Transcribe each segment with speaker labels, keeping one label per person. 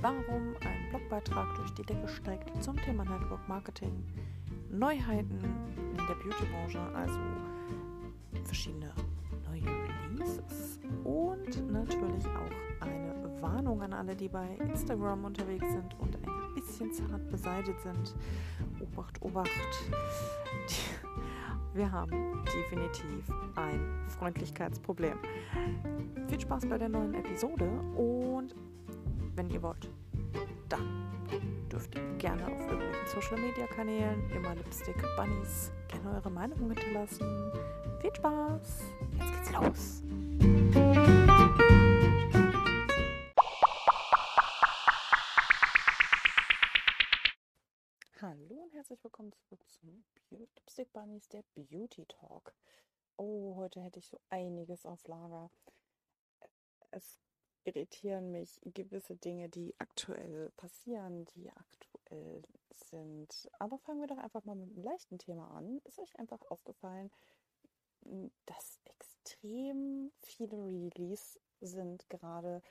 Speaker 1: warum ein Blogbeitrag durch die Decke steigt zum Thema Network Marketing, Neuheiten in der Beautybranche, also verschiedene neue Releases und natürlich auch eine Warnung an alle, die bei Instagram unterwegs sind und ein bisschen zart beseitigt sind. Obacht, Obacht. Wir haben definitiv ein Freundlichkeitsproblem. Viel Spaß bei der neuen Episode und wenn ihr wollt, dann dürft ihr gerne auf irgendwelchen Social Media Kanälen, immer Lipstick Bunnies, gerne eure Meinung hinterlassen. Viel Spaß! Jetzt geht's los! Hallo und herzlich willkommen zurück zum Lipstick Bunnies, der Beauty Talk. Oh, heute hätte ich so einiges auf Lager. Es irritieren mich gewisse Dinge, die aktuell passieren, die aktuell sind. Aber fangen wir doch einfach mal mit einem leichten Thema an. Ist euch einfach aufgefallen, dass extrem viele Release sind gerade.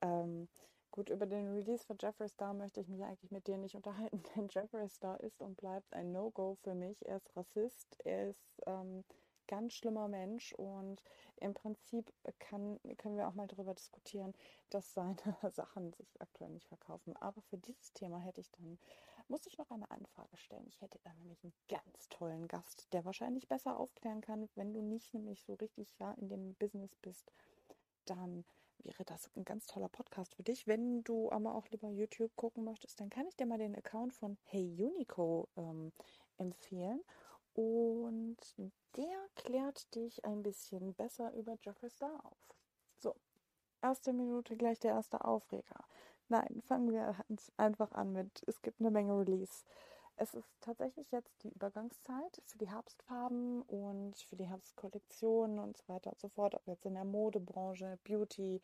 Speaker 1: Ähm, gut, über den Release von Jeffree Star möchte ich mich eigentlich mit dir nicht unterhalten, denn Jeffree Star ist und bleibt ein No-Go für mich. Er ist Rassist, er ist ähm, ganz schlimmer Mensch und im Prinzip kann, können wir auch mal darüber diskutieren, dass seine Sachen sich aktuell nicht verkaufen. Aber für dieses Thema hätte ich dann, muss ich noch eine Anfrage stellen. Ich hätte da nämlich einen ganz tollen Gast, der wahrscheinlich besser aufklären kann, wenn du nicht nämlich so richtig ja in dem Business bist, dann wäre das ein ganz toller Podcast für dich. Wenn du aber auch lieber YouTube gucken möchtest, dann kann ich dir mal den Account von Hey Unico ähm, empfehlen. Und der klärt dich ein bisschen besser über Jeffree Star auf. So, erste Minute gleich der erste Aufreger. Nein, fangen wir einfach an mit, es gibt eine Menge Release. Es ist tatsächlich jetzt die Übergangszeit für die Herbstfarben und für die Herbstkollektionen und so weiter und so fort, ob jetzt in der Modebranche, Beauty,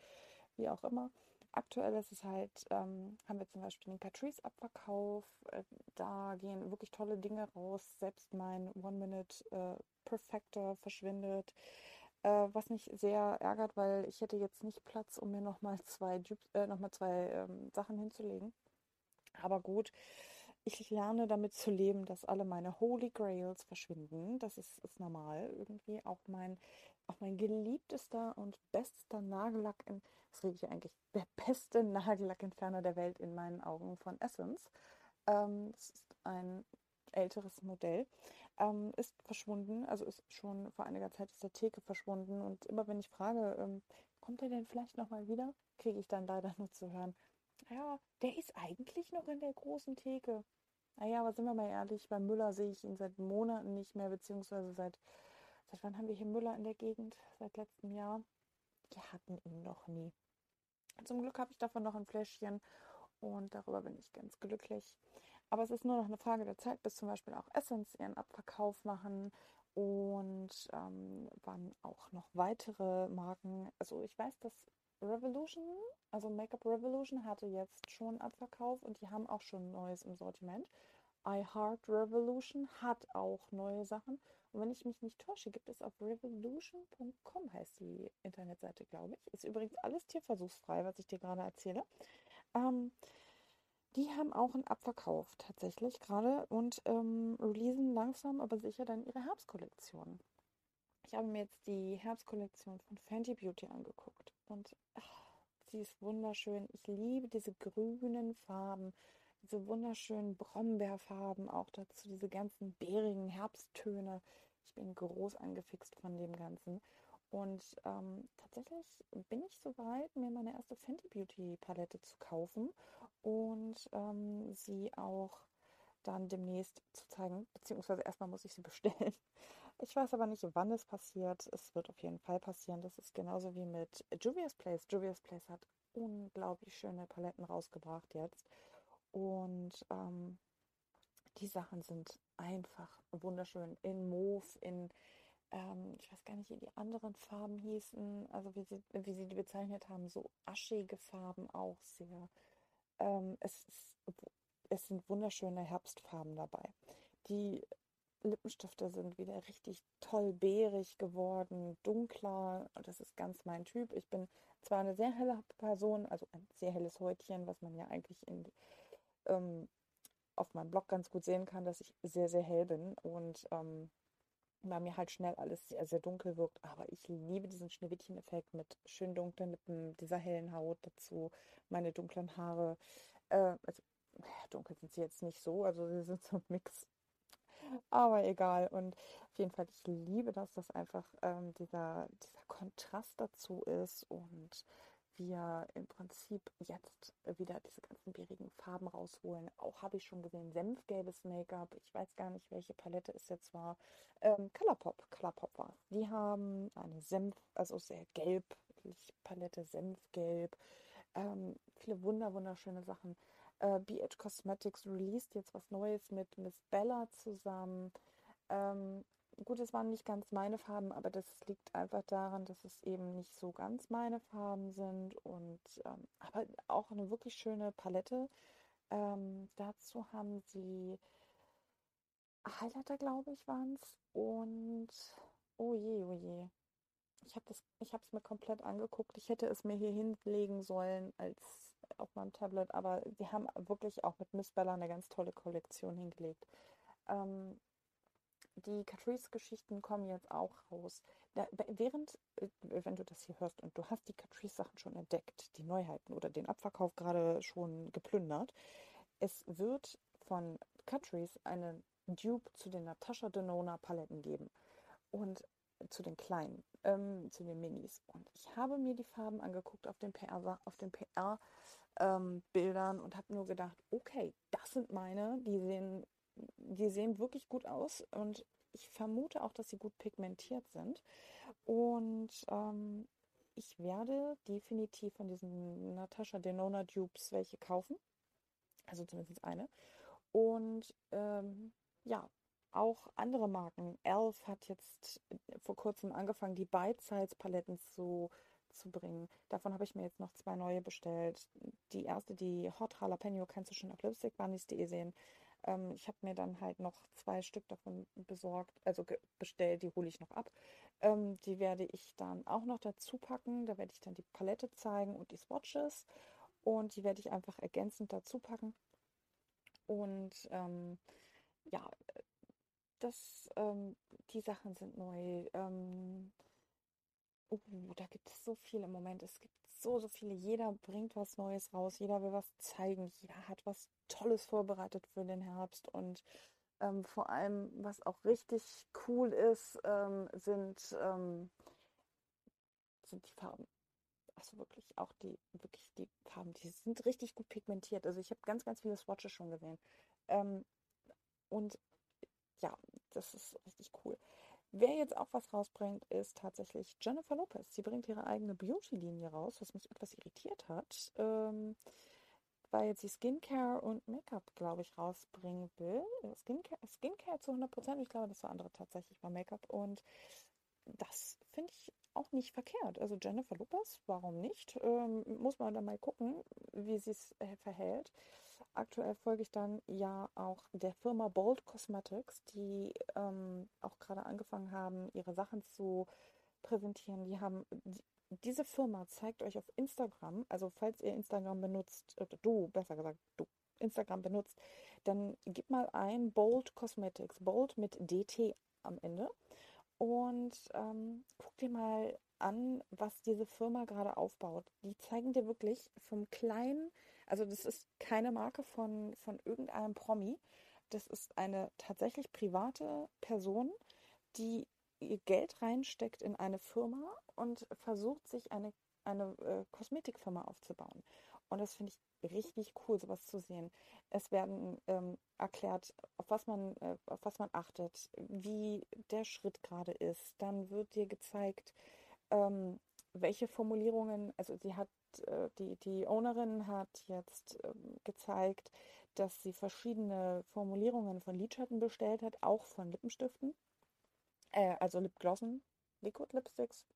Speaker 1: wie auch immer aktuell ist es halt, ähm, haben wir zum Beispiel den Patrice-Abverkauf. Äh, da gehen wirklich tolle Dinge raus. Selbst mein One-Minute äh, Perfector verschwindet. Äh, was mich sehr ärgert, weil ich hätte jetzt nicht Platz, um mir nochmal zwei, äh, noch zwei ähm, Sachen hinzulegen. Aber gut, ich lerne damit zu leben, dass alle meine Holy Grails verschwinden. Das ist, ist normal irgendwie. Auch mein, auch mein geliebtester und bester Nagellack in das rede ich eigentlich, der beste Nagellackentferner der Welt in meinen Augen von Essence. Ähm, das ist ein älteres Modell, ähm, ist verschwunden, also ist schon vor einiger Zeit aus der Theke verschwunden und immer wenn ich frage, ähm, kommt er denn vielleicht nochmal wieder, kriege ich dann leider nur zu hören, ja, der ist eigentlich noch in der großen Theke. Naja, aber sind wir mal ehrlich, bei Müller sehe ich ihn seit Monaten nicht mehr, beziehungsweise seit, seit wann haben wir hier Müller in der Gegend? Seit letztem Jahr. Wir hatten ihn noch nie. Zum Glück habe ich davon noch ein Fläschchen und darüber bin ich ganz glücklich. Aber es ist nur noch eine Frage der Zeit, bis zum Beispiel auch Essence ihren Abverkauf machen und ähm, wann auch noch weitere Marken. Also ich weiß, dass Revolution, also Make-up Revolution hatte jetzt schon Abverkauf und die haben auch schon Neues im Sortiment. I Heart Revolution hat auch neue Sachen. Und wenn ich mich nicht täusche, gibt es auf revolution.com, heißt die Internetseite, glaube ich. Ist übrigens alles tierversuchsfrei, was ich dir gerade erzähle. Ähm, die haben auch einen Abverkauf tatsächlich gerade und ähm, releasen langsam, aber sicher dann ihre Herbstkollektion. Ich habe mir jetzt die Herbstkollektion von Fenty Beauty angeguckt und ach, sie ist wunderschön. Ich liebe diese grünen Farben diese wunderschönen Brombeerfarben, auch dazu diese ganzen bärigen Herbsttöne. Ich bin groß angefixt von dem Ganzen. Und ähm, tatsächlich bin ich soweit, mir meine erste Fenty Beauty Palette zu kaufen und ähm, sie auch dann demnächst zu zeigen, beziehungsweise erstmal muss ich sie bestellen. Ich weiß aber nicht, wann es passiert. Es wird auf jeden Fall passieren. Das ist genauso wie mit Juvia's Place. Juvia's Place hat unglaublich schöne Paletten rausgebracht jetzt. Und ähm, die Sachen sind einfach wunderschön. In Mauve, in, ähm, ich weiß gar nicht, wie die anderen Farben hießen, also wie sie, wie sie die bezeichnet haben, so aschige Farben auch sehr. Ähm, es, ist, es sind wunderschöne Herbstfarben dabei. Die Lippenstifte sind wieder richtig toll beerig geworden, dunkler. Das ist ganz mein Typ. Ich bin zwar eine sehr helle Person, also ein sehr helles Häutchen, was man ja eigentlich in, ähm, auf meinem Blog ganz gut sehen kann, dass ich sehr, sehr hell bin und ähm, bei mir halt schnell alles sehr, sehr dunkel wirkt. Aber ich liebe diesen Schneewittchen-Effekt mit schön dunklen Lippen, dieser hellen Haut dazu, meine dunklen Haare. Äh, also dunkel sind sie jetzt nicht so, also sie sind so ein Mix. Aber egal. Und auf jeden Fall, ich liebe das, dass einfach ähm, dieser, dieser Kontrast dazu ist und wir im Prinzip jetzt wieder diese ganzen bärigen Farben rausholen. Auch habe ich schon gesehen, senfgelbes Make-up. Ich weiß gar nicht, welche Palette es jetzt war. Ähm, Colourpop, Colourpop war Die haben eine Senf, also sehr gelb, Palette Senfgelb. Ähm, viele wunder, wunderschöne Sachen. Äh, BH Cosmetics released jetzt was Neues mit Miss Bella zusammen. Ähm, gut, es waren nicht ganz meine Farben, aber das liegt einfach daran, dass es eben nicht so ganz meine Farben sind und ähm, aber auch eine wirklich schöne Palette. Ähm, dazu haben sie Highlighter, glaube ich, waren es und oh je, oh je. Ich habe es mir komplett angeguckt. Ich hätte es mir hier hinlegen sollen als auf meinem Tablet, aber sie haben wirklich auch mit Miss Bella eine ganz tolle Kollektion hingelegt. Ähm, die Catrice-Geschichten kommen jetzt auch raus. Da, während, äh, wenn du das hier hörst und du hast die Catrice-Sachen schon entdeckt, die Neuheiten oder den Abverkauf gerade schon geplündert, es wird von Catrice eine Dupe zu den Natasha Denona Paletten geben. Und zu den kleinen, ähm, zu den Minis. Und ich habe mir die Farben angeguckt auf den PR, auf den PR ähm, Bildern und habe nur gedacht, okay, das sind meine, die sehen die sehen wirklich gut aus und ich vermute auch, dass sie gut pigmentiert sind. Und ähm, ich werde definitiv von diesen Natascha Denona Dupes welche kaufen. Also zumindest eine. Und ähm, ja, auch andere Marken. Elf hat jetzt vor kurzem angefangen, die Bite-Size-Paletten zu, zu bringen. Davon habe ich mir jetzt noch zwei neue bestellt. Die erste, die Hot Jalapeno, kannst du schon auf lipstickbunnies.de sehen. Ähm, ich habe mir dann halt noch zwei Stück davon besorgt, also bestellt, die hole ich noch ab. Ähm, die werde ich dann auch noch dazu packen. Da werde ich dann die Palette zeigen und die Swatches. Und die werde ich einfach ergänzend dazu packen. Und ähm, ja, das, ähm, die Sachen sind neu. Uh, da gibt es so viel im Moment. Es gibt so, so viele. Jeder bringt was Neues raus. Jeder will was zeigen. Jeder hat was Tolles vorbereitet für den Herbst. Und ähm, vor allem, was auch richtig cool ist, ähm, sind, ähm, sind die Farben. Also wirklich auch die, wirklich die Farben, die sind richtig gut pigmentiert. Also ich habe ganz, ganz viele Swatches schon gesehen. Ähm, und ja, das ist richtig cool. Wer jetzt auch was rausbringt, ist tatsächlich Jennifer Lopez. Sie bringt ihre eigene Beauty-Linie raus, was mich etwas irritiert hat, ähm, weil sie Skincare und Make-up, glaube ich, rausbringen will. Äh, Skincare, Skincare zu 100 Prozent. Ich glaube, das war andere tatsächlich war Make-up. Und das finde ich auch nicht verkehrt. Also Jennifer Lopez, warum nicht? Ähm, muss man dann mal gucken, wie sie es äh, verhält. Aktuell folge ich dann ja auch der Firma Bold Cosmetics, die ähm, auch gerade angefangen haben, ihre Sachen zu präsentieren. Die haben die, diese Firma zeigt euch auf Instagram, also falls ihr Instagram benutzt, oder du, besser gesagt, du Instagram benutzt, dann gib mal ein Bold Cosmetics, Bold mit DT am Ende und ähm, guck dir mal an, was diese Firma gerade aufbaut. Die zeigen dir wirklich vom kleinen also das ist keine Marke von, von irgendeinem Promi. Das ist eine tatsächlich private Person, die ihr Geld reinsteckt in eine Firma und versucht, sich eine, eine äh, Kosmetikfirma aufzubauen. Und das finde ich richtig cool, sowas zu sehen. Es werden ähm, erklärt, auf was man, äh, auf was man achtet, wie der Schritt gerade ist. Dann wird dir gezeigt, ähm, welche Formulierungen, also sie hat äh, die, die Ownerin hat jetzt ähm, gezeigt, dass sie verschiedene Formulierungen von Lidschatten bestellt hat, auch von Lippenstiften. Äh, also Lipglossen, Liquid Lipsticks, Lip,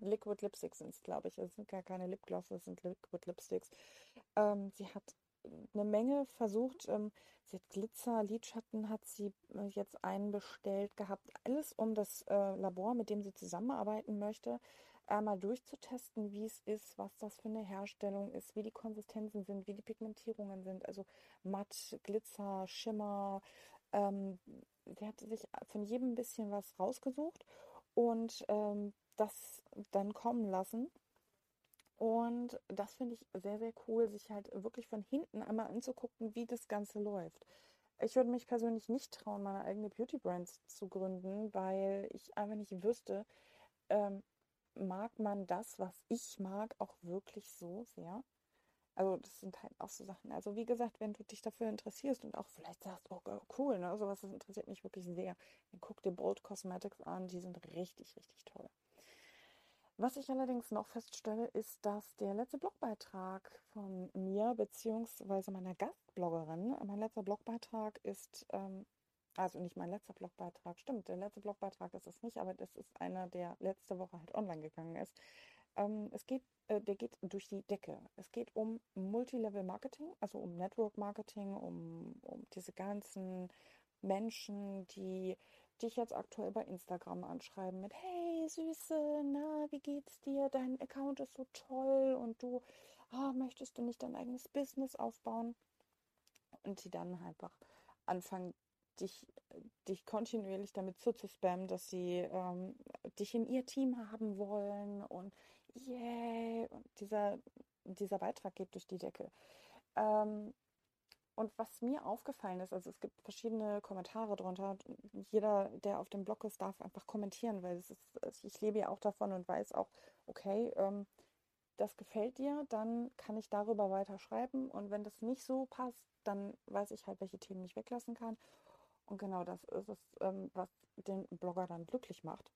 Speaker 1: Liquid Lipsticks sind es, glaube ich. Es sind gar keine Lipglosse, es sind Liquid Lipsticks. Ähm, sie hat eine Menge versucht. Ähm, sie hat Glitzer, Lidschatten hat sie äh, jetzt einen bestellt gehabt. Alles um das äh, Labor, mit dem sie zusammenarbeiten möchte, einmal durchzutesten, wie es ist, was das für eine Herstellung ist, wie die Konsistenzen sind, wie die Pigmentierungen sind. Also matt, Glitzer, Schimmer. Ähm, sie hat sich von jedem ein bisschen was rausgesucht und ähm, das dann kommen lassen. Und das finde ich sehr, sehr cool, sich halt wirklich von hinten einmal anzugucken, wie das Ganze läuft. Ich würde mich persönlich nicht trauen, meine eigene Beauty-Brand zu gründen, weil ich einfach nicht wüsste, ähm, mag man das, was ich mag, auch wirklich so sehr? Also das sind halt auch so Sachen. Also wie gesagt, wenn du dich dafür interessierst und auch vielleicht sagst, oh cool, ne, sowas das interessiert mich wirklich sehr, dann guck dir Bold Cosmetics an, die sind richtig, richtig toll. Was ich allerdings noch feststelle, ist, dass der letzte Blogbeitrag von mir bzw. meiner Gastbloggerin, mein letzter Blogbeitrag ist, ähm, also nicht mein letzter Blogbeitrag, stimmt, der letzte Blogbeitrag ist es nicht, aber das ist einer, der letzte Woche halt online gegangen ist. Ähm, es geht, äh, der geht durch die Decke. Es geht um Multilevel Marketing, also um Network Marketing, um, um diese ganzen Menschen, die dich jetzt aktuell bei Instagram anschreiben mit, hey Süße, na, wie geht's dir? Dein Account ist so toll und du, oh, möchtest du nicht dein eigenes Business aufbauen? Und die dann einfach anfangen, dich, dich kontinuierlich damit zuzuspammen, dass sie ähm, dich in ihr Team haben wollen und yeah, und dieser, dieser Beitrag geht durch die Decke. Ähm, und was mir aufgefallen ist, also es gibt verschiedene Kommentare drunter. Jeder, der auf dem Blog ist, darf einfach kommentieren, weil ist, ich lebe ja auch davon und weiß auch, okay, ähm, das gefällt dir, dann kann ich darüber weiter schreiben. Und wenn das nicht so passt, dann weiß ich halt, welche Themen ich weglassen kann. Und genau das ist es, ähm, was den Blogger dann glücklich macht.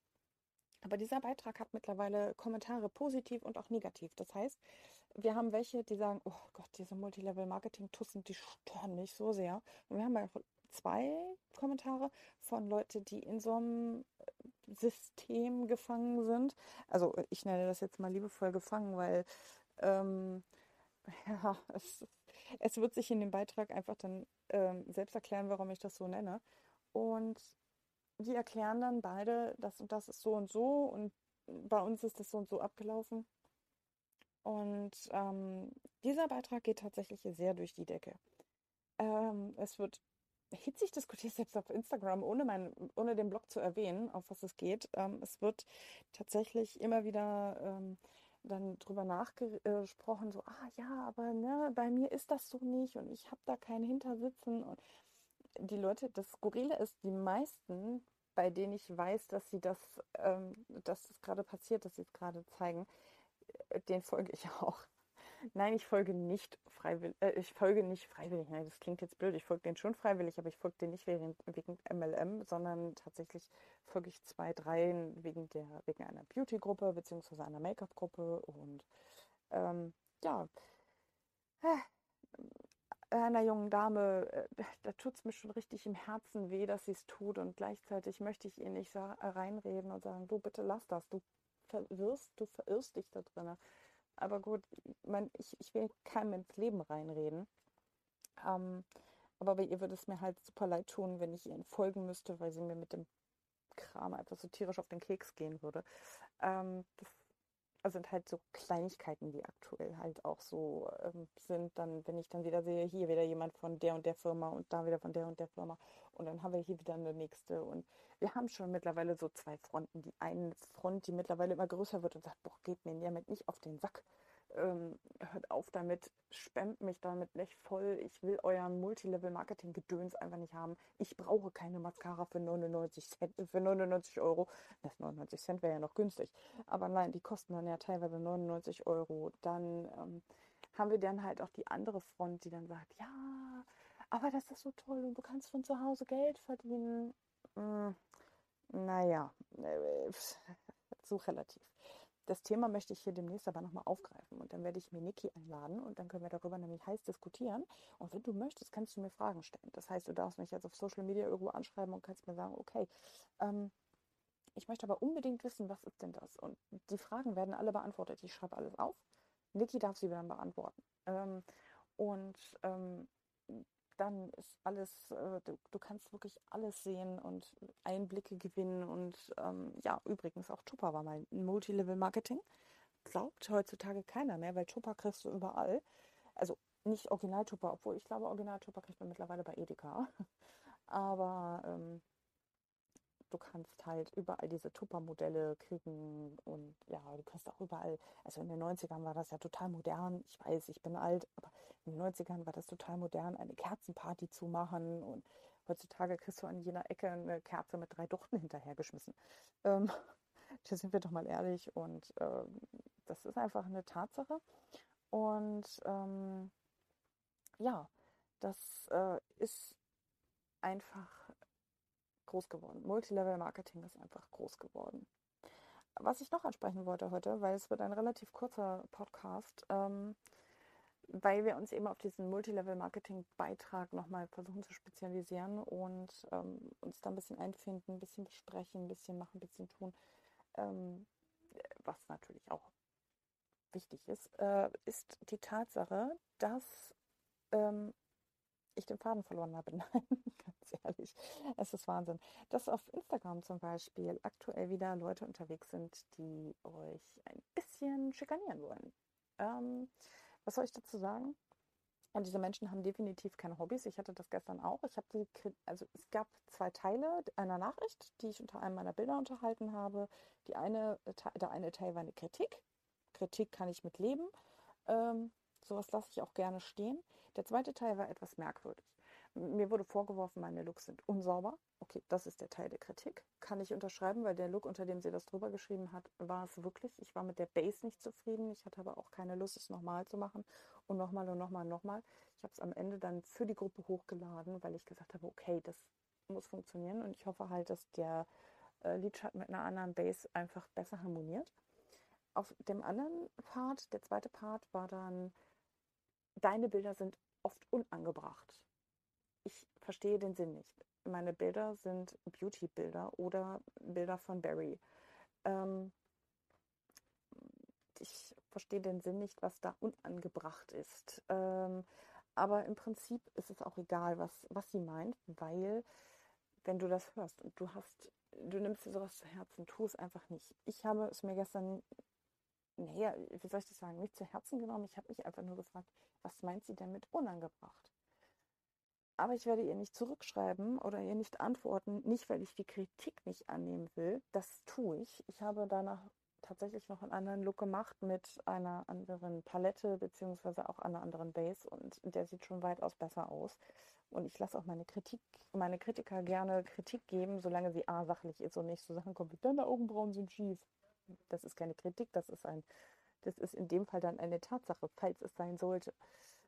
Speaker 1: Aber dieser Beitrag hat mittlerweile Kommentare positiv und auch negativ. Das heißt, wir haben welche, die sagen, oh Gott, diese Multilevel-Marketing-Tussen, die stören mich so sehr. Und wir haben ja zwei Kommentare von Leuten, die in so einem äh, System gefangen sind. Also ich nenne das jetzt mal liebevoll gefangen, weil ähm, ja, es, es, wird sich in dem Beitrag einfach dann ähm, selbst erklären, warum ich das so nenne. Und die erklären dann beide, das und das ist so und so und bei uns ist das so und so abgelaufen. Und ähm, dieser Beitrag geht tatsächlich sehr durch die Decke. Ähm, es wird hitzig diskutiert, selbst auf Instagram, ohne, mein, ohne den Blog zu erwähnen, auf was es geht. Ähm, es wird tatsächlich immer wieder ähm, dann drüber nachgesprochen, so, ah ja, aber ne, bei mir ist das so nicht und ich habe da kein Hintersitzen. Und die Leute, das Skurrile ist, die meisten, bei denen ich weiß, dass sie das, ähm, dass das gerade passiert, dass sie es gerade zeigen, den folge ich auch. Nein, ich folge nicht freiwillig. Äh, ich folge nicht freiwillig. Nein, das klingt jetzt blöd. Ich folge den schon freiwillig, aber ich folge den nicht wegen, wegen MLM, sondern tatsächlich folge ich zwei, drei wegen der wegen einer Beauty-Gruppe beziehungsweise einer Make-up-Gruppe und ähm, ja, einer jungen Dame, äh, da tut es mir schon richtig im Herzen weh, dass sie es tut und gleichzeitig möchte ich ihr nicht reinreden und sagen, du bitte lass das, du verwirrst, du verirrst dich da drin. Aber gut, man, ich, ich will keinem ins Leben reinreden. Ähm, aber bei ihr würde es mir halt super leid tun, wenn ich ihr folgen müsste, weil sie mir mit dem Kram einfach so tierisch auf den Keks gehen würde. Ähm, das sind halt so Kleinigkeiten, die aktuell halt auch so ähm, sind. Dann, wenn ich dann wieder sehe, hier wieder jemand von der und der Firma und da wieder von der und der Firma und dann haben wir hier wieder eine nächste. Und wir haben schon mittlerweile so zwei Fronten. Die eine Front, die mittlerweile immer größer wird und sagt, boah, geht mir damit nicht auf den Sack ähm, hört auf damit, spammt mich damit nicht voll. Ich will euren Multilevel-Marketing-Gedöns einfach nicht haben. Ich brauche keine Mascara für 99 Cent, für 99 Euro. Das 99 Cent wäre ja noch günstig. Aber nein, die kosten dann ja teilweise 99 Euro. Dann ähm, haben wir dann halt auch die andere Front, die dann sagt, ja, aber das ist so toll und du kannst von zu Hause Geld verdienen. Hm, naja, äh, so relativ. Das Thema möchte ich hier demnächst aber nochmal aufgreifen und dann werde ich mir Niki einladen und dann können wir darüber nämlich heiß diskutieren. Und wenn du möchtest, kannst du mir Fragen stellen. Das heißt, du darfst mich jetzt auf Social Media irgendwo anschreiben und kannst mir sagen, okay, ähm, ich möchte aber unbedingt wissen, was ist denn das? Und die Fragen werden alle beantwortet. Ich schreibe alles auf. Niki darf sie dann beantworten. Ähm, Und ähm, dann ist alles, äh, du, du, kannst wirklich alles sehen und Einblicke gewinnen. Und ähm, ja, übrigens auch Tupper war mal Multilevel-Marketing. Glaubt heutzutage keiner mehr, weil Tupper kriegst du überall. Also nicht Original-Tupper, obwohl ich glaube, Original-Tupper kriegt man mittlerweile bei Edeka. Aber ähm, du kannst halt überall diese Tupper-Modelle kriegen und ja, du kannst auch überall, also in den 90ern war das ja total modern, ich weiß, ich bin alt, aber in den 90ern war das total modern, eine Kerzenparty zu machen und heutzutage kriegst du an jeder Ecke eine Kerze mit drei Duchten hinterhergeschmissen. Ähm, da sind wir doch mal ehrlich und ähm, das ist einfach eine Tatsache und ähm, ja, das äh, ist einfach groß geworden. Multilevel-Marketing ist einfach groß geworden. Was ich noch ansprechen wollte heute, weil es wird ein relativ kurzer Podcast, ähm, weil wir uns eben auf diesen Multilevel-Marketing-Beitrag nochmal versuchen zu spezialisieren und ähm, uns da ein bisschen einfinden, ein bisschen besprechen, ein bisschen machen, ein bisschen tun, ähm, was natürlich auch wichtig ist, äh, ist die Tatsache, dass ähm, ich den Faden verloren habe. Nein, ganz ehrlich, es ist Wahnsinn. Dass auf Instagram zum Beispiel aktuell wieder Leute unterwegs sind, die euch ein bisschen schikanieren wollen. Ähm, was soll ich dazu sagen? Und diese Menschen haben definitiv keine Hobbys. Ich hatte das gestern auch. Ich habe also es gab zwei Teile einer Nachricht, die ich unter einem meiner Bilder unterhalten habe. Die eine, der eine Teil war eine Kritik. Kritik kann ich mit leben. Ähm, sowas lasse ich auch gerne stehen. Der zweite Teil war etwas merkwürdig. Mir wurde vorgeworfen, meine Looks sind unsauber. Okay, das ist der Teil der Kritik. Kann ich unterschreiben, weil der Look, unter dem sie das drüber geschrieben hat, war es wirklich. Ich war mit der Base nicht zufrieden. Ich hatte aber auch keine Lust, es nochmal zu machen. Und nochmal und nochmal und nochmal. Ich habe es am Ende dann für die Gruppe hochgeladen, weil ich gesagt habe, okay, das muss funktionieren. Und ich hoffe halt, dass der äh, Lidschatten mit einer anderen Base einfach besser harmoniert. Auf dem anderen Part, der zweite Part, war dann, deine Bilder sind oft unangebracht. Ich verstehe den Sinn nicht. Meine Bilder sind Beauty-Bilder oder Bilder von Barry. Ähm, ich verstehe den Sinn nicht, was da unangebracht ist. Ähm, aber im Prinzip ist es auch egal, was, was sie meint, weil wenn du das hörst und du hast, du nimmst dir sowas zu Herzen, tu es einfach nicht. Ich habe es mir gestern naja, wie soll ich das sagen, nicht zu Herzen genommen. Ich habe mich einfach nur gefragt, was meint sie denn mit unangebracht? Aber ich werde ihr nicht zurückschreiben oder ihr nicht antworten, nicht weil ich die Kritik nicht annehmen will. Das tue ich. Ich habe danach tatsächlich noch einen anderen Look gemacht mit einer anderen Palette beziehungsweise auch einer anderen Base und der sieht schon weitaus besser aus. Und ich lasse auch meine Kritik, meine Kritiker gerne Kritik geben, solange sie A sachlich ist und nicht so Sachen kommt deine Augenbrauen sind schief das ist keine Kritik, das ist ein, das ist in dem Fall dann eine Tatsache, falls es sein sollte.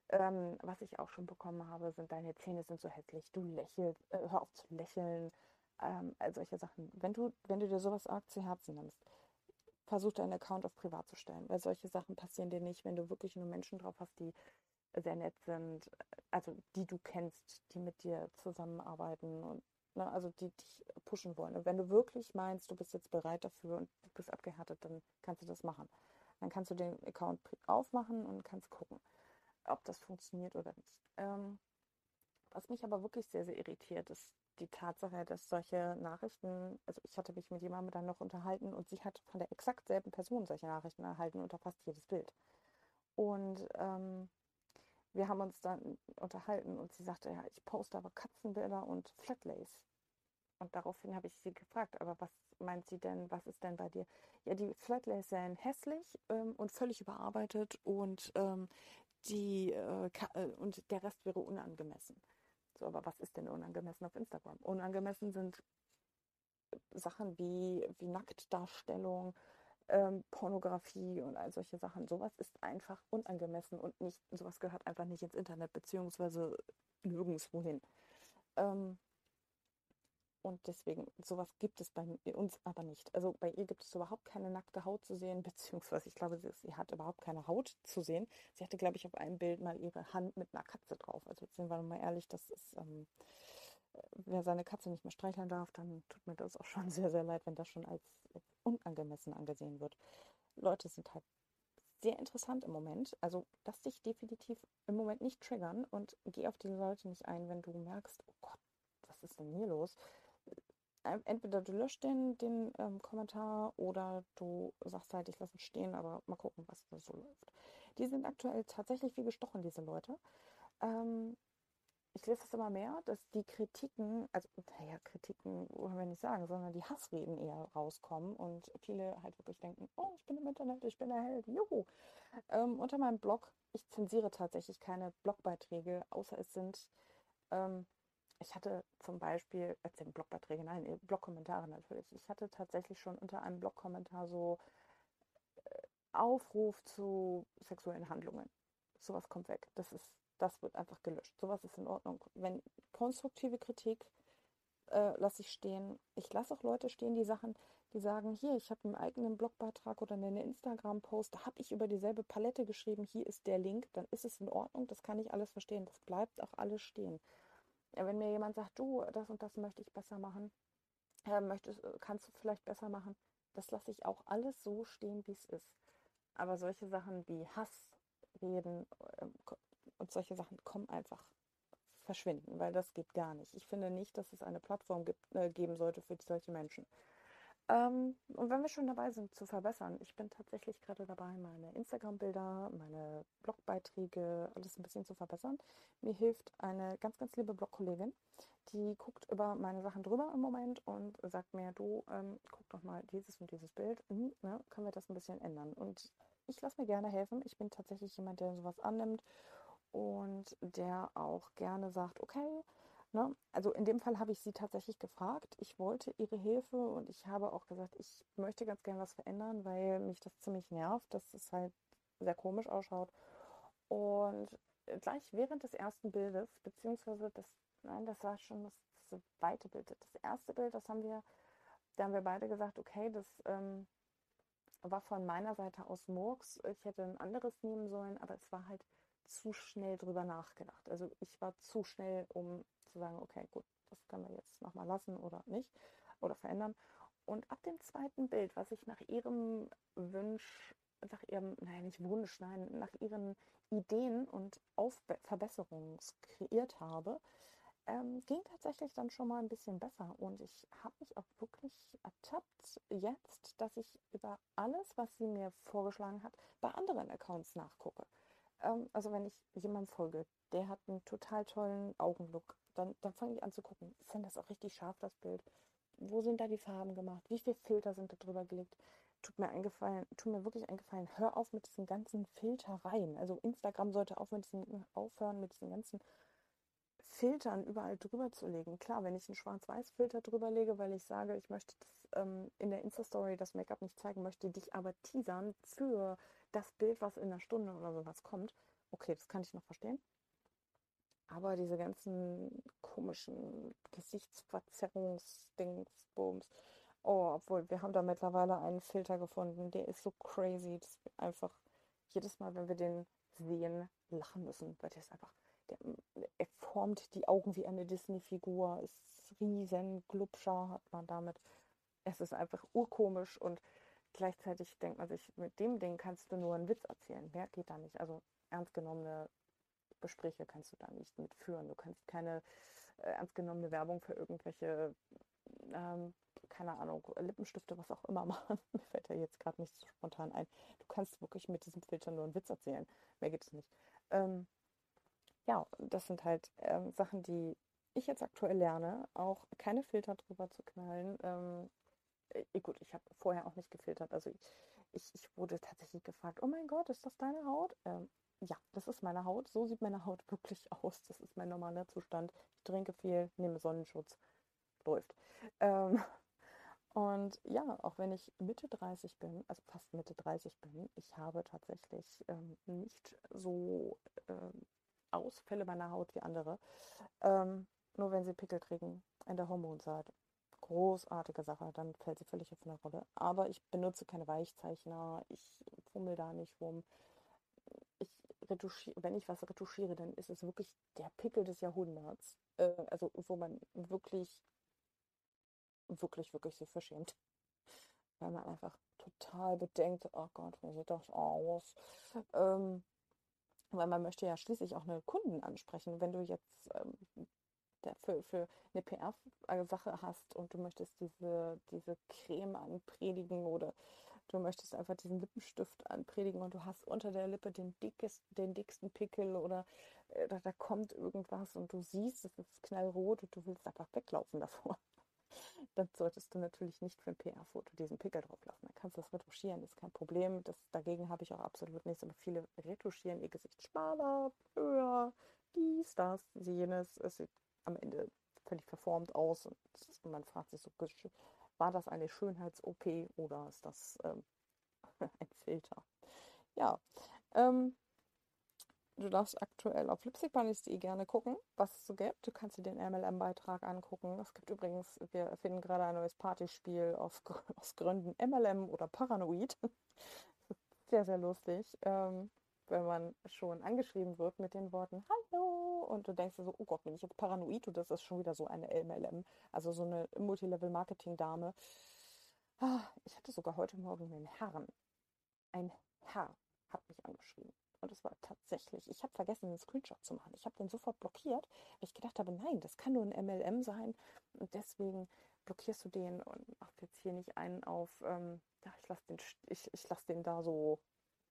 Speaker 1: Ähm, was ich auch schon bekommen habe, sind deine Zähne sind so hässlich, du lächelst, äh, hör auf zu lächeln, ähm, all solche Sachen. Wenn du, wenn du dir sowas arg zu Herzen nimmst, versuch deinen Account auf privat zu stellen, weil solche Sachen passieren dir nicht, wenn du wirklich nur Menschen drauf hast, die sehr nett sind, also die du kennst, die mit dir zusammenarbeiten und Ne? Also die dich pushen wollen. Und wenn du wirklich meinst, du bist jetzt bereit dafür und du bist abgehärtet, dann kannst du das machen. Dann kannst du den Account aufmachen und kannst gucken, ob das funktioniert oder nicht. Ähm, was mich aber wirklich sehr, sehr irritiert, ist die Tatsache, dass solche Nachrichten, also ich hatte mich mit jemandem dann noch unterhalten und sie hat von der exakt selben Person solche Nachrichten erhalten unter fast jedes Bild. Und ähm, wir haben uns dann unterhalten und sie sagte, ja, ich poste aber Katzenbilder und Flatlace. Und daraufhin habe ich sie gefragt, aber was meint sie denn, was ist denn bei dir? Ja, die Flatlace seien hässlich ähm, und völlig überarbeitet und ähm, die äh, äh, und der Rest wäre unangemessen. So, aber was ist denn unangemessen auf Instagram? Unangemessen sind Sachen wie, wie Nacktdarstellung, ähm, Pornografie und all solche Sachen. Sowas ist einfach unangemessen und nicht, sowas gehört einfach nicht ins Internet, beziehungsweise nirgendwo hin. Ähm, und deswegen, sowas gibt es bei uns aber nicht. Also bei ihr gibt es überhaupt keine nackte Haut zu sehen, beziehungsweise ich glaube, sie, sie hat überhaupt keine Haut zu sehen. Sie hatte, glaube ich, auf einem Bild mal ihre Hand mit einer Katze drauf. Also jetzt sind wir mal ehrlich, das ist, ähm, wer seine Katze nicht mehr streicheln darf, dann tut mir das auch schon sehr, sehr leid, wenn das schon als, unangemessen angesehen wird. Leute sind halt sehr interessant im Moment. Also lass dich definitiv im Moment nicht triggern und geh auf die Leute nicht ein, wenn du merkst, oh Gott, was ist denn hier los? Äh, entweder du löscht den, den ähm, Kommentar oder du sagst halt, ich lasse es stehen, aber mal gucken, was da so läuft. Die sind aktuell tatsächlich wie gestochen, diese Leute. Ähm, ich lese das immer mehr, dass die Kritiken, also naja, Kritiken wollen wir nicht sagen, sondern die Hassreden eher rauskommen und viele halt wirklich denken, oh, ich bin im Internet, ich bin der Held, juhu. Ähm, unter meinem Blog, ich zensiere tatsächlich keine Blogbeiträge, außer es sind, ähm, ich hatte zum Beispiel, erzählen Blogbeiträge, nein, äh, Blogkommentare natürlich. Ich hatte tatsächlich schon unter einem Blogkommentar so äh, Aufruf zu sexuellen Handlungen. Sowas kommt weg. Das ist das wird einfach gelöscht. Sowas ist in Ordnung. Wenn konstruktive Kritik äh, lasse ich stehen. Ich lasse auch Leute stehen, die Sachen, die sagen, hier, ich habe einen eigenen Blogbeitrag oder einen Instagram-Post, da habe ich über dieselbe Palette geschrieben, hier ist der Link, dann ist es in Ordnung, das kann ich alles verstehen, das bleibt auch alles stehen. Wenn mir jemand sagt, du, das und das möchte ich besser machen, äh, möchtest, kannst du vielleicht besser machen, das lasse ich auch alles so stehen, wie es ist. Aber solche Sachen wie Hassreden, äh, und solche Sachen kommen einfach verschwinden, weil das geht gar nicht. Ich finde nicht, dass es eine Plattform gibt, äh, geben sollte für solche Menschen. Ähm, und wenn wir schon dabei sind zu verbessern, ich bin tatsächlich gerade dabei, meine Instagram-Bilder, meine Blogbeiträge, alles ein bisschen zu verbessern. Mir hilft eine ganz, ganz liebe Blogkollegin, die guckt über meine Sachen drüber im Moment und sagt mir, du, ähm, guck doch mal dieses und dieses Bild, hm, ne, können wir das ein bisschen ändern. Und ich lasse mir gerne helfen. Ich bin tatsächlich jemand, der sowas annimmt und der auch gerne sagt, okay, ne? also in dem Fall habe ich sie tatsächlich gefragt. Ich wollte ihre Hilfe und ich habe auch gesagt, ich möchte ganz gerne was verändern, weil mich das ziemlich nervt, dass es halt sehr komisch ausschaut. Und gleich während des ersten Bildes, beziehungsweise das, nein, das war schon das, zweite Bild. Das erste Bild, das haben wir, da haben wir beide gesagt, okay, das ähm, war von meiner Seite aus Murks. Ich hätte ein anderes nehmen sollen, aber es war halt zu schnell drüber nachgedacht. Also ich war zu schnell, um zu sagen, okay, gut, das können wir jetzt nochmal lassen oder nicht oder verändern. Und ab dem zweiten Bild, was ich nach ihrem Wunsch, nach ihrem, nein, nicht Wunsch, nein, nach ihren Ideen und Verbesserungen kreiert habe, ähm, ging tatsächlich dann schon mal ein bisschen besser. Und ich habe mich auch wirklich ertappt jetzt, dass ich über alles, was sie mir vorgeschlagen hat, bei anderen Accounts nachgucke. Ähm, also wenn ich jemandem folge, der hat einen total tollen Augenlook, dann, dann fange ich an zu gucken, ist denn das auch richtig scharf, das Bild? Wo sind da die Farben gemacht? Wie viele Filter sind da drüber gelegt? Tut mir eingefallen, tut mir wirklich eingefallen, hör auf mit diesen ganzen Filtereien. Also Instagram sollte auf mit diesen, aufhören mit diesen ganzen Filtern überall drüber zu legen. Klar, wenn ich einen Schwarz-Weiß-Filter drüber lege, weil ich sage, ich möchte das ähm, in der Insta-Story das Make-up nicht zeigen, möchte dich aber teasern für das Bild, was in einer Stunde oder sowas kommt, okay, das kann ich noch verstehen. Aber diese ganzen komischen Gesichtsverzerrungsdingsbums. Oh, obwohl, wir haben da mittlerweile einen Filter gefunden, der ist so crazy, dass wir einfach jedes Mal, wenn wir den sehen, lachen müssen, weil der ist einfach, der, er formt die Augen wie eine Disney-Figur, ist riesen Glubscher hat man damit. Es ist einfach urkomisch und gleichzeitig denkt man sich, mit dem Ding kannst du nur einen Witz erzählen. Mehr geht da nicht. Also ernst genommene Gespräche kannst du da nicht mitführen. Du kannst keine äh, ernst genommene Werbung für irgendwelche, ähm, keine Ahnung, Lippenstifte, was auch immer machen. Mir fällt ja jetzt gerade nicht so spontan ein. Du kannst wirklich mit diesem Filter nur einen Witz erzählen. Mehr geht es nicht. Ähm, ja, das sind halt ähm, Sachen, die ich jetzt aktuell lerne, auch keine Filter drüber zu knallen, ähm, äh, gut, ich habe vorher auch nicht gefiltert. Also ich, ich wurde tatsächlich gefragt, oh mein Gott, ist das deine Haut? Ähm, ja, das ist meine Haut. So sieht meine Haut wirklich aus. Das ist mein normaler Zustand. Ich trinke viel, nehme Sonnenschutz. Läuft. Ähm, und ja, auch wenn ich Mitte 30 bin, also fast Mitte 30 bin, ich habe tatsächlich ähm, nicht so ähm, Ausfälle meiner Haut wie andere. Ähm, nur wenn sie Pickel kriegen in der Hormonzeit großartige Sache, dann fällt sie völlig auf eine Rolle. Aber ich benutze keine Weichzeichner, ich fummel da nicht rum. Ich retuschiere, wenn ich was retuschiere, dann ist es wirklich der Pickel des Jahrhunderts. Äh, also wo man wirklich, wirklich, wirklich sich verschämt. weil man einfach total bedenkt, oh Gott, wie sieht das aus? Ähm, weil man möchte ja schließlich auch eine Kunden ansprechen. Wenn du jetzt ähm, für, für eine PR-Sache hast und du möchtest diese, diese Creme anpredigen oder du möchtest einfach diesen Lippenstift anpredigen und du hast unter der Lippe den, dickest, den dicksten Pickel oder äh, da, da kommt irgendwas und du siehst, es ist knallrot und du willst einfach weglaufen davor dann solltest du natürlich nicht für ein PR-Foto diesen Pickel drauflassen. Dann kannst du das retuschieren, ist kein Problem. Das, dagegen habe ich auch absolut nichts. Aber viele retuschieren ihr Gesicht schmaler, höher, dies, das, jenes. Es sieht am Ende völlig verformt aus und man fragt sich so, war das eine Schönheits-OP oder ist das ähm, ein Filter? Ja, ähm, Du darfst aktuell auf lipstickbunnies.de gerne gucken, was es so gibt. Du kannst dir den MLM-Beitrag angucken. Es gibt übrigens, wir finden gerade ein neues Partyspiel aus, aus Gründen MLM oder Paranoid. sehr, sehr lustig, ähm, wenn man schon angeschrieben wird mit den Worten Hallo und du denkst so, oh Gott, bin ich jetzt paranoid und das ist schon wieder so eine MLM, also so eine Multilevel-Marketing-Dame. Ah, ich hatte sogar heute Morgen einen Herrn. Ein Herr hat mich angeschrieben. Und es war tatsächlich, ich habe vergessen, einen Screenshot zu machen. Ich habe den sofort blockiert, weil ich gedacht habe, nein, das kann nur ein MLM sein. Und deswegen blockierst du den und machst jetzt hier nicht einen auf, ähm, ja, ich lasse den, ich, ich lass den da so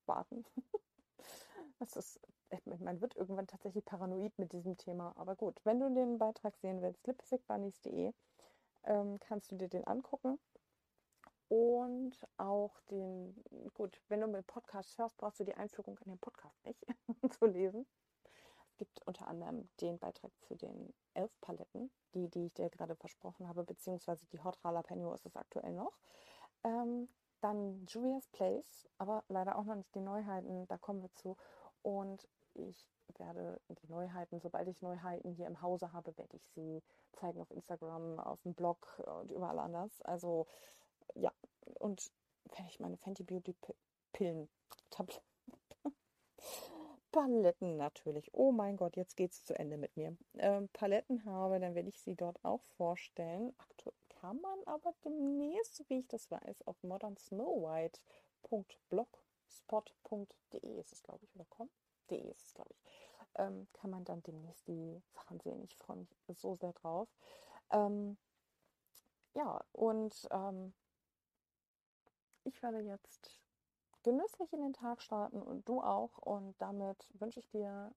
Speaker 1: warten. das ist, man wird irgendwann tatsächlich paranoid mit diesem Thema. Aber gut, wenn du den Beitrag sehen willst, lipstickbunnies.de, ähm, kannst du dir den angucken und auch den, gut, wenn du mit Podcast hörst, brauchst du die Einführung in den Podcast nicht zu lesen. Es gibt unter anderem den Beitrag zu den elf Paletten, die, die ich dir gerade versprochen habe, beziehungsweise die Hot Jalapeno ist es aktuell noch. Ähm, dann Julia's Place, aber leider auch noch nicht die Neuheiten, da kommen wir zu. Und ich werde die Neuheiten, sobald ich Neuheiten hier im Hause habe, werde ich sie zeigen auf Instagram, auf dem Blog und überall anders. Also ja, und wenn ich meine Fenty Beauty Pillen, Tabletten, Paletten natürlich. Oh mein Gott, jetzt geht es zu Ende mit mir. Ähm, Paletten habe, dann werde ich sie dort auch vorstellen. Aktuell kann man aber demnächst, wie ich das weiß, auf modernsnowwhite.blogspot.de ist es, glaube ich, oder com? De ist es, glaube ich. Ähm, kann man dann demnächst die Sachen sehen. Ich freue mich so sehr drauf. Ähm, ja, und ähm, ich werde jetzt genüsslich in den Tag starten und du auch. Und damit wünsche ich dir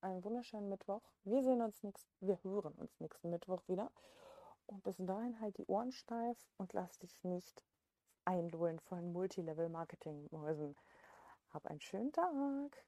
Speaker 1: einen wunderschönen Mittwoch. Wir sehen uns nächst, wir hören uns nächsten Mittwoch wieder. Und bis dahin halt die Ohren steif und lass dich nicht einlullen von Multilevel-Marketing-Mäusen. Hab einen schönen Tag.